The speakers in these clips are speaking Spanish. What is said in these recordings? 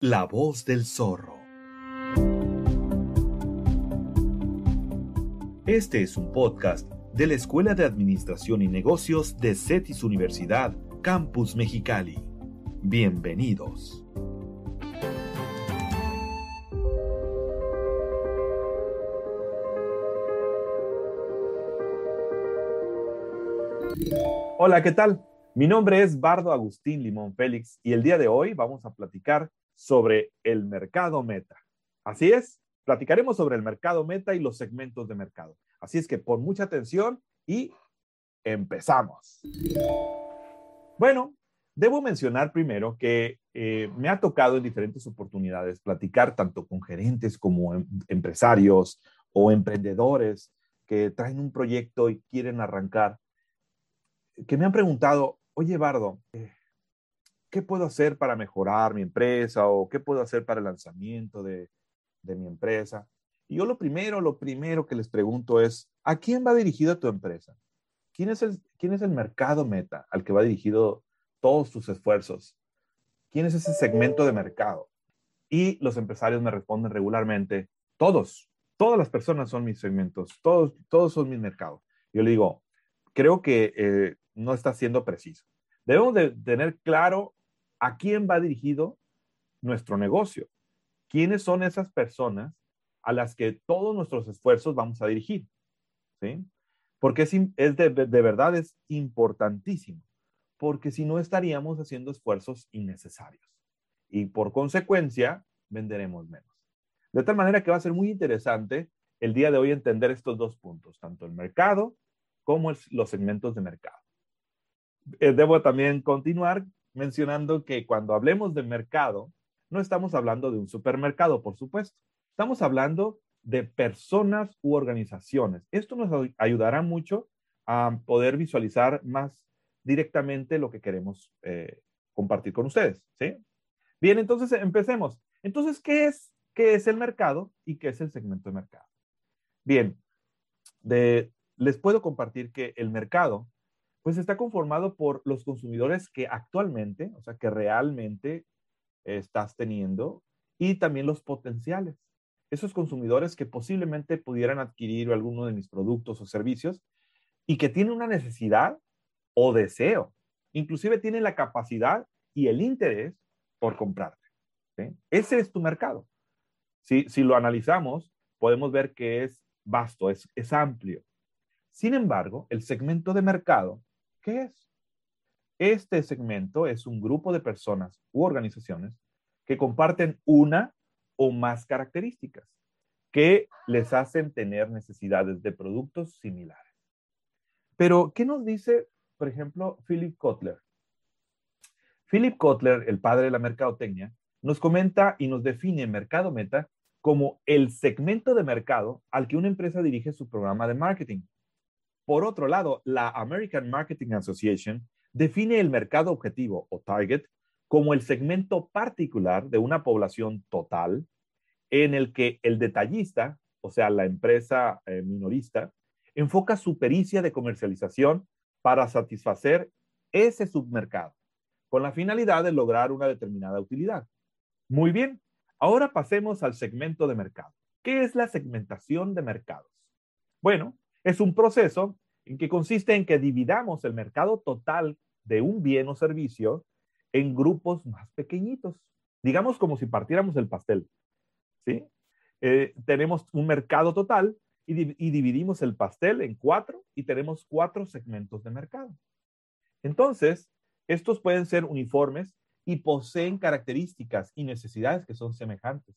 La voz del zorro. Este es un podcast de la Escuela de Administración y Negocios de CETIS Universidad, Campus Mexicali. Bienvenidos. Hola, ¿qué tal? Mi nombre es Bardo Agustín Limón Félix y el día de hoy vamos a platicar sobre el mercado meta. Así es, platicaremos sobre el mercado meta y los segmentos de mercado. Así es que pon mucha atención y empezamos. Bueno, debo mencionar primero que eh, me ha tocado en diferentes oportunidades platicar tanto con gerentes como em, empresarios o emprendedores que traen un proyecto y quieren arrancar, que me han preguntado, oye, Bardo, eh, ¿qué puedo hacer para mejorar mi empresa o qué puedo hacer para el lanzamiento de, mi empresa? Y yo lo primero, lo primero que les pregunto es, ¿a quién va dirigido tu empresa? ¿Quién es el, quién es el mercado meta al que va dirigido todos tus esfuerzos? ¿Quién es ese segmento de mercado? Y los empresarios me responden regularmente, todos, todas las personas son mis segmentos, todos, todos son mis mercados. Yo le digo, creo que eh, no está siendo preciso. Debemos de tener claro ¿A quién va dirigido nuestro negocio? ¿Quiénes son esas personas a las que todos nuestros esfuerzos vamos a dirigir? ¿Sí? Porque es, de, de verdad es importantísimo, porque si no estaríamos haciendo esfuerzos innecesarios y por consecuencia venderemos menos. De tal manera que va a ser muy interesante el día de hoy entender estos dos puntos, tanto el mercado como los segmentos de mercado. Eh, debo también continuar mencionando que cuando hablemos de mercado, no estamos hablando de un supermercado, por supuesto. Estamos hablando de personas u organizaciones. Esto nos ayudará mucho a poder visualizar más directamente lo que queremos eh, compartir con ustedes. ¿sí? Bien, entonces empecemos. Entonces, ¿qué es, ¿qué es el mercado y qué es el segmento de mercado? Bien, les puedo compartir que el mercado pues está conformado por los consumidores que actualmente, o sea, que realmente estás teniendo y también los potenciales. Esos consumidores que posiblemente pudieran adquirir alguno de mis productos o servicios y que tienen una necesidad o deseo, inclusive tienen la capacidad y el interés por comprarte. Ese es tu mercado. Si, si lo analizamos, podemos ver que es vasto, es, es amplio. Sin embargo, el segmento de mercado ¿Qué es? Este segmento es un grupo de personas u organizaciones que comparten una o más características que les hacen tener necesidades de productos similares. Pero, ¿qué nos dice, por ejemplo, Philip Kotler? Philip Kotler, el padre de la mercadotecnia, nos comenta y nos define mercado meta como el segmento de mercado al que una empresa dirige su programa de marketing. Por otro lado, la American Marketing Association define el mercado objetivo o target como el segmento particular de una población total en el que el detallista, o sea, la empresa eh, minorista, enfoca su pericia de comercialización para satisfacer ese submercado, con la finalidad de lograr una determinada utilidad. Muy bien, ahora pasemos al segmento de mercado. ¿Qué es la segmentación de mercados? Bueno, es un proceso en que consiste en que dividamos el mercado total de un bien o servicio en grupos más pequeñitos, digamos como si partiéramos el pastel, ¿sí? Eh, tenemos un mercado total y, y dividimos el pastel en cuatro y tenemos cuatro segmentos de mercado. Entonces, estos pueden ser uniformes y poseen características y necesidades que son semejantes.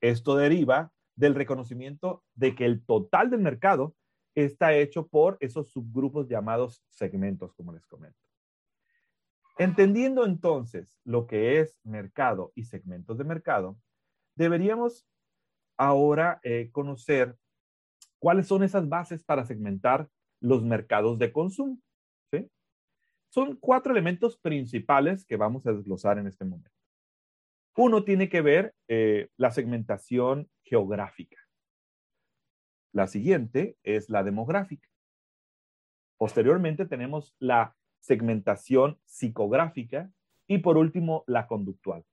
Esto deriva del reconocimiento de que el total del mercado está hecho por esos subgrupos llamados segmentos, como les comento. Entendiendo entonces lo que es mercado y segmentos de mercado, deberíamos ahora eh, conocer cuáles son esas bases para segmentar los mercados de consumo. Son cuatro elementos principales que vamos a desglosar en este momento. Uno tiene que ver eh, la segmentación geográfica. La siguiente es la demográfica. Posteriormente tenemos la segmentación psicográfica y por último la conductual.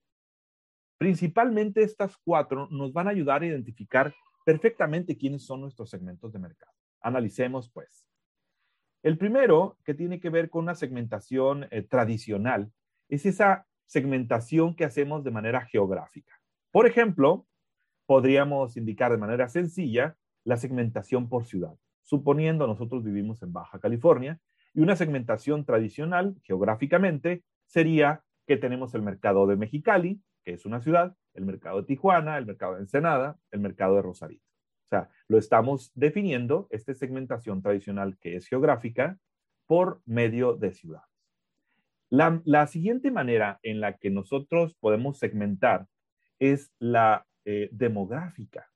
Principalmente estas cuatro nos van a ayudar a identificar perfectamente quiénes son nuestros segmentos de mercado. Analicemos pues. El primero, que tiene que ver con una segmentación eh, tradicional, es esa segmentación que hacemos de manera geográfica. Por ejemplo, podríamos indicar de manera sencilla la segmentación por ciudad, suponiendo nosotros vivimos en Baja California, y una segmentación tradicional geográficamente sería que tenemos el mercado de Mexicali, que es una ciudad, el mercado de Tijuana, el mercado de Ensenada, el mercado de Rosarito. O sea, lo estamos definiendo, esta segmentación tradicional que es geográfica, por medio de ciudades. La, siguiente manera en la que nosotros podemos segmentar es la eh, demográfica.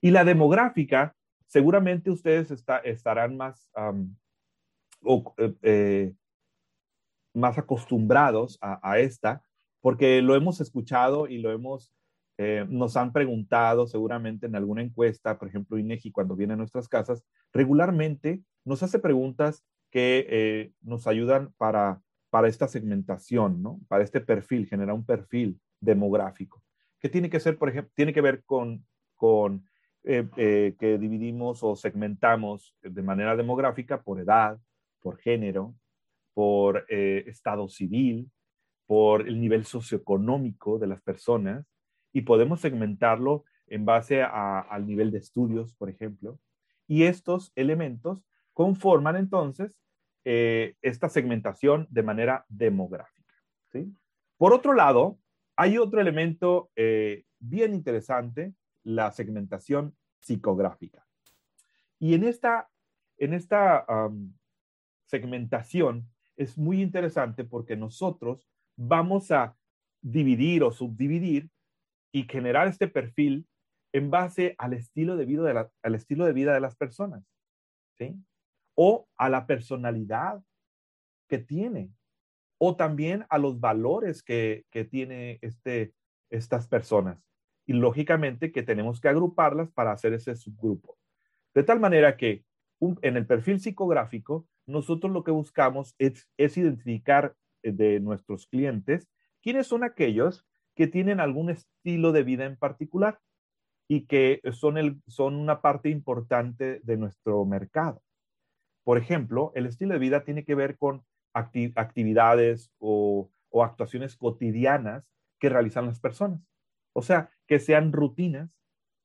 Y la demográfica, seguramente ustedes estarán más, eh, eh, más acostumbrados a, esta, porque lo hemos escuchado y lo hemos, nos han preguntado seguramente en alguna encuesta, por ejemplo, INEGI cuando viene a nuestras casas, regularmente nos hace preguntas que nos ayudan para para esta segmentación, ¿no? Para este perfil, generar un perfil demográfico. que tiene que ser, por ejemplo, tiene que ver con, con eh, eh, que dividimos o segmentamos de manera demográfica por edad, por género, por eh, estado civil, por el nivel socioeconómico de las personas y podemos segmentarlo en base al nivel de estudios, por ejemplo. Y estos elementos conforman entonces esta segmentación de manera demográfica. Por otro lado, hay otro elemento bien interesante, la segmentación psicográfica. Y en esta, en esta segmentación es muy interesante porque nosotros vamos a dividir o subdividir y generar este perfil en base al estilo de vida de, al estilo de, vida de las personas. ¿sí? o a la personalidad que tiene, o también a los valores que, que tiene este, estas personas. Y lógicamente que tenemos que agruparlas para hacer ese subgrupo. De tal manera que en el perfil psicográfico, nosotros lo que buscamos es, identificar eh, de nuestros clientes quiénes son aquellos que tienen algún estilo de vida en particular y que son, el, son una parte importante de nuestro mercado. Por ejemplo, el estilo de vida tiene que ver con actividades o, actuaciones cotidianas que realizan las personas. O sea, que sean rutinas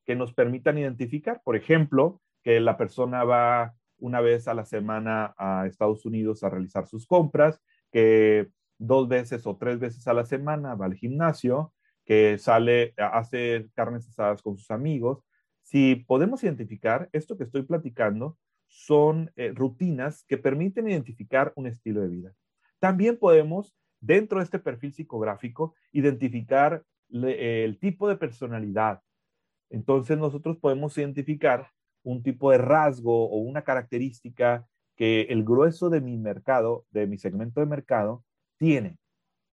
que nos permitan identificar, por ejemplo, que la persona va una vez a la semana a Estados Unidos a realizar sus compras, que dos veces o tres veces a la semana va al gimnasio, que sale a hacer carnes asadas con sus amigos. Si podemos identificar esto que estoy platicando, son eh, rutinas que permiten identificar un estilo de vida. También podemos, dentro de este perfil psicográfico, identificar el tipo de personalidad. Entonces nosotros podemos identificar un tipo de rasgo o una característica que el grueso de mi mercado, de mi segmento de mercado, tiene.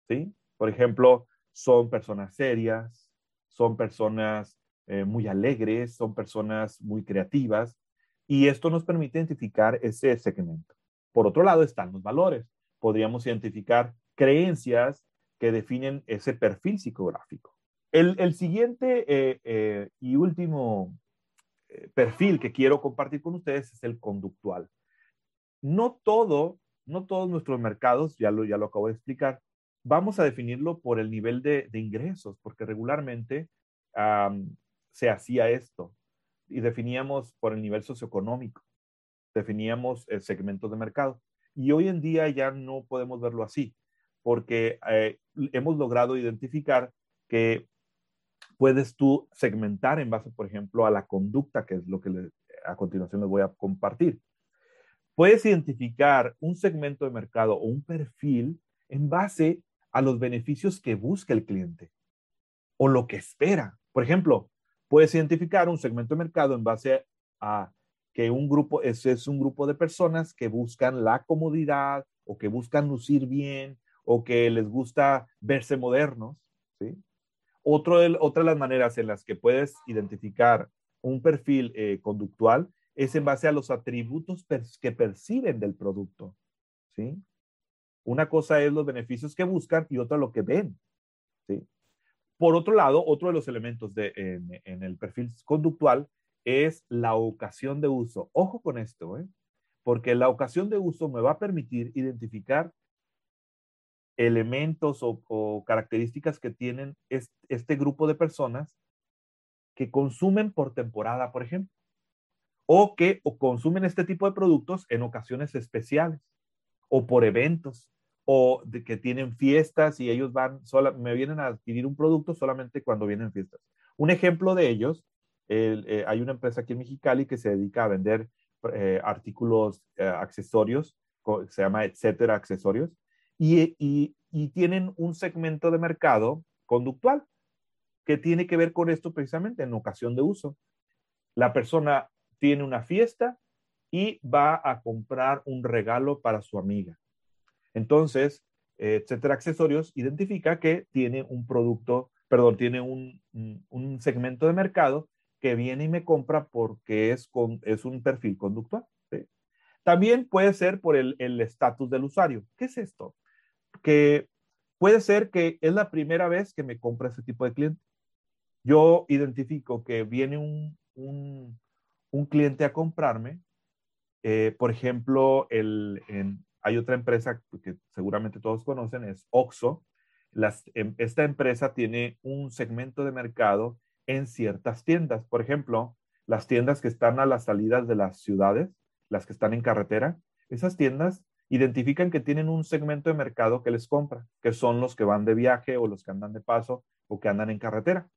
¿sí? Por ejemplo, son personas serias, son personas eh, muy alegres, son personas muy creativas, y esto nos permite identificar ese segmento. Por otro lado están los valores. Podríamos identificar creencias que definen ese perfil psicográfico. El, siguiente eh, eh, y último eh, perfil que quiero compartir con ustedes es el conductual. No todo, no todos nuestros mercados, ya lo, ya lo acabo de explicar, vamos a definirlo por el nivel de, ingresos, porque regularmente se hacía esto y definíamos por el nivel socioeconómico, definíamos el segmento de mercado. Y hoy en día ya no podemos verlo así, porque hemos logrado identificar que puedes tú segmentar en base, por ejemplo, a la conducta, que es lo que a continuación les voy a compartir. Puedes identificar un segmento de mercado o un perfil en base a los beneficios que busca el cliente o lo que espera. Por ejemplo, Puedes identificar un segmento de mercado en base a que un grupo, ese es un grupo de personas que buscan la comodidad o que buscan lucir bien o que les gusta verse modernos, ¿sí? Otro otra de las maneras en las que puedes identificar un perfil eh, conductual es en base a los atributos que perciben del producto, ¿sí? Una cosa es los beneficios que buscan y otra lo que ven, ¿sí? Por otro lado, otro de los elementos de, en, el perfil conductual es la ocasión de uso. Ojo con esto, ¿eh? porque la ocasión de uso me va a permitir identificar elementos o, características que tienen este grupo de personas que consumen por temporada, por ejemplo, o que consumen este tipo de productos en ocasiones especiales o por eventos o de que tienen fiestas y ellos van, sola, me vienen a adquirir un producto solamente cuando vienen fiestas. Un ejemplo de ellos, eh, hay una empresa aquí en Mexicali que se dedica a vender eh, artículos, eh, accesorios, se llama Etcétera Accesorios, y, tienen un segmento de mercado conductual que tiene que ver con esto precisamente en ocasión de uso. La persona tiene una fiesta y va a comprar un regalo para su amiga. Entonces, etcétera, accesorios, identifica que tiene un producto, perdón, tiene un, segmento de mercado que viene y me compra porque es, con, es un perfil conductual. También puede ser por el estatus del usuario. ¿Qué es esto? Que puede ser que es la primera vez que me compra ese tipo de cliente. Yo identifico que viene un, un, cliente a comprarme, eh, por ejemplo, el, hay otra empresa que seguramente todos conocen, es Oxo. Em, esta empresa tiene un segmento de mercado en ciertas tiendas. Por ejemplo, las tiendas que están a las salidas de las ciudades, las que están en carretera, esas tiendas identifican que tienen un segmento de mercado que les compra, que son los que van de viaje o los que andan de paso o que andan en carretera.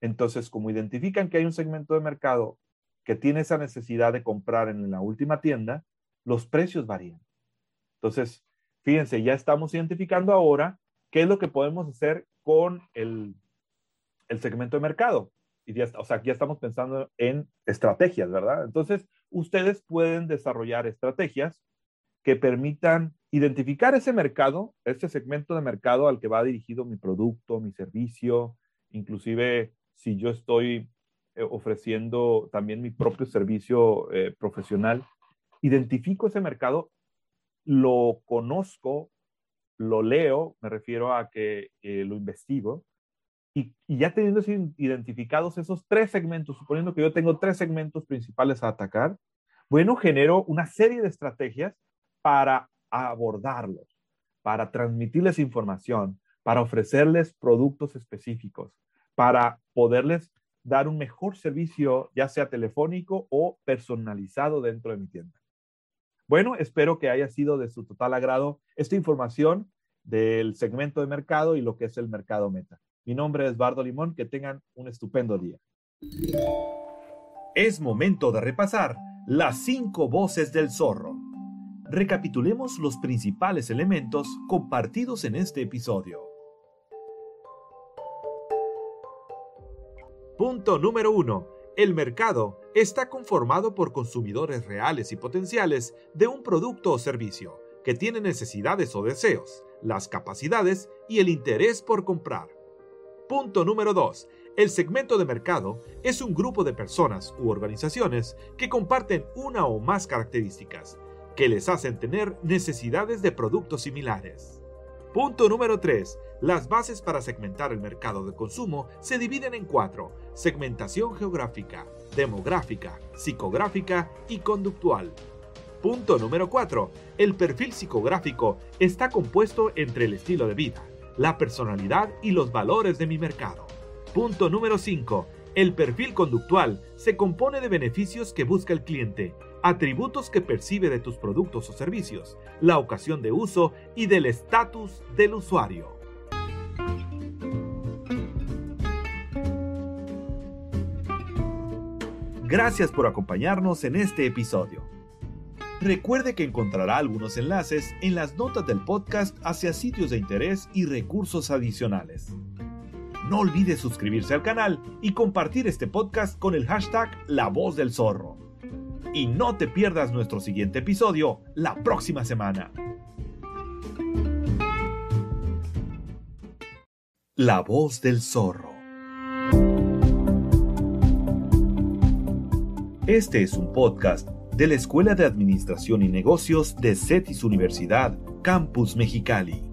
Entonces, como identifican que hay un segmento de mercado que tiene esa necesidad de comprar en la última tienda, los precios varían. Entonces, fíjense, ya estamos identificando ahora qué es lo que podemos hacer con el, segmento de mercado. Y ya, o sea, ya estamos pensando en estrategias, ¿verdad? Entonces, ustedes pueden desarrollar estrategias que permitan identificar ese mercado, ese segmento de mercado al que va dirigido mi producto, mi servicio, inclusive si yo estoy eh, ofreciendo también mi propio servicio eh, profesional, identifico ese mercado, lo conozco, lo leo, me refiero a que eh, lo investigo, y, y, ya teniendo identificados esos tres segmentos, suponiendo que yo tengo tres segmentos principales a atacar, bueno, genero una serie de estrategias para abordarlos, para transmitirles información, para ofrecerles productos específicos, para poderles dar un mejor servicio, ya sea telefónico o personalizado dentro de mi tienda. Bueno, espero que haya sido de su total agrado esta información del segmento de mercado y lo que es el mercado meta. Mi nombre es Bardo Limón, que tengan un estupendo día. Es momento de repasar las cinco voces del zorro recapitulemos los principales elementos compartidos en este episodio. Punto número 1. El mercado está conformado por consumidores reales y potenciales de un producto o servicio que tienen necesidades o deseos, las capacidades y el interés por comprar. Punto número 2. El segmento de mercado es un grupo de personas u organizaciones que comparten una o más características, que les hacen tener necesidades de productos similares. Punto número 3. Las bases para segmentar el mercado de consumo se dividen en cuatro. Segmentación geográfica, demográfica, psicográfica y conductual. Punto número 4. El perfil psicográfico está compuesto entre el estilo de vida, la personalidad y los valores de mi mercado. Punto número 5. El perfil conductual se compone de beneficios que busca el cliente atributos que percibe de tus productos o servicios, la ocasión de uso y del estatus del usuario. Gracias por acompañarnos en este episodio. Recuerde que encontrará algunos enlaces en las notas del podcast hacia sitios de interés y recursos adicionales. No olvide suscribirse al canal y compartir este podcast con el hashtag La Voz del Zorro y no te pierdas nuestro siguiente episodio la próxima semana. La voz del zorro. Este es un podcast de la Escuela de Administración y Negocios de CETIS Universidad, Campus Mexicali.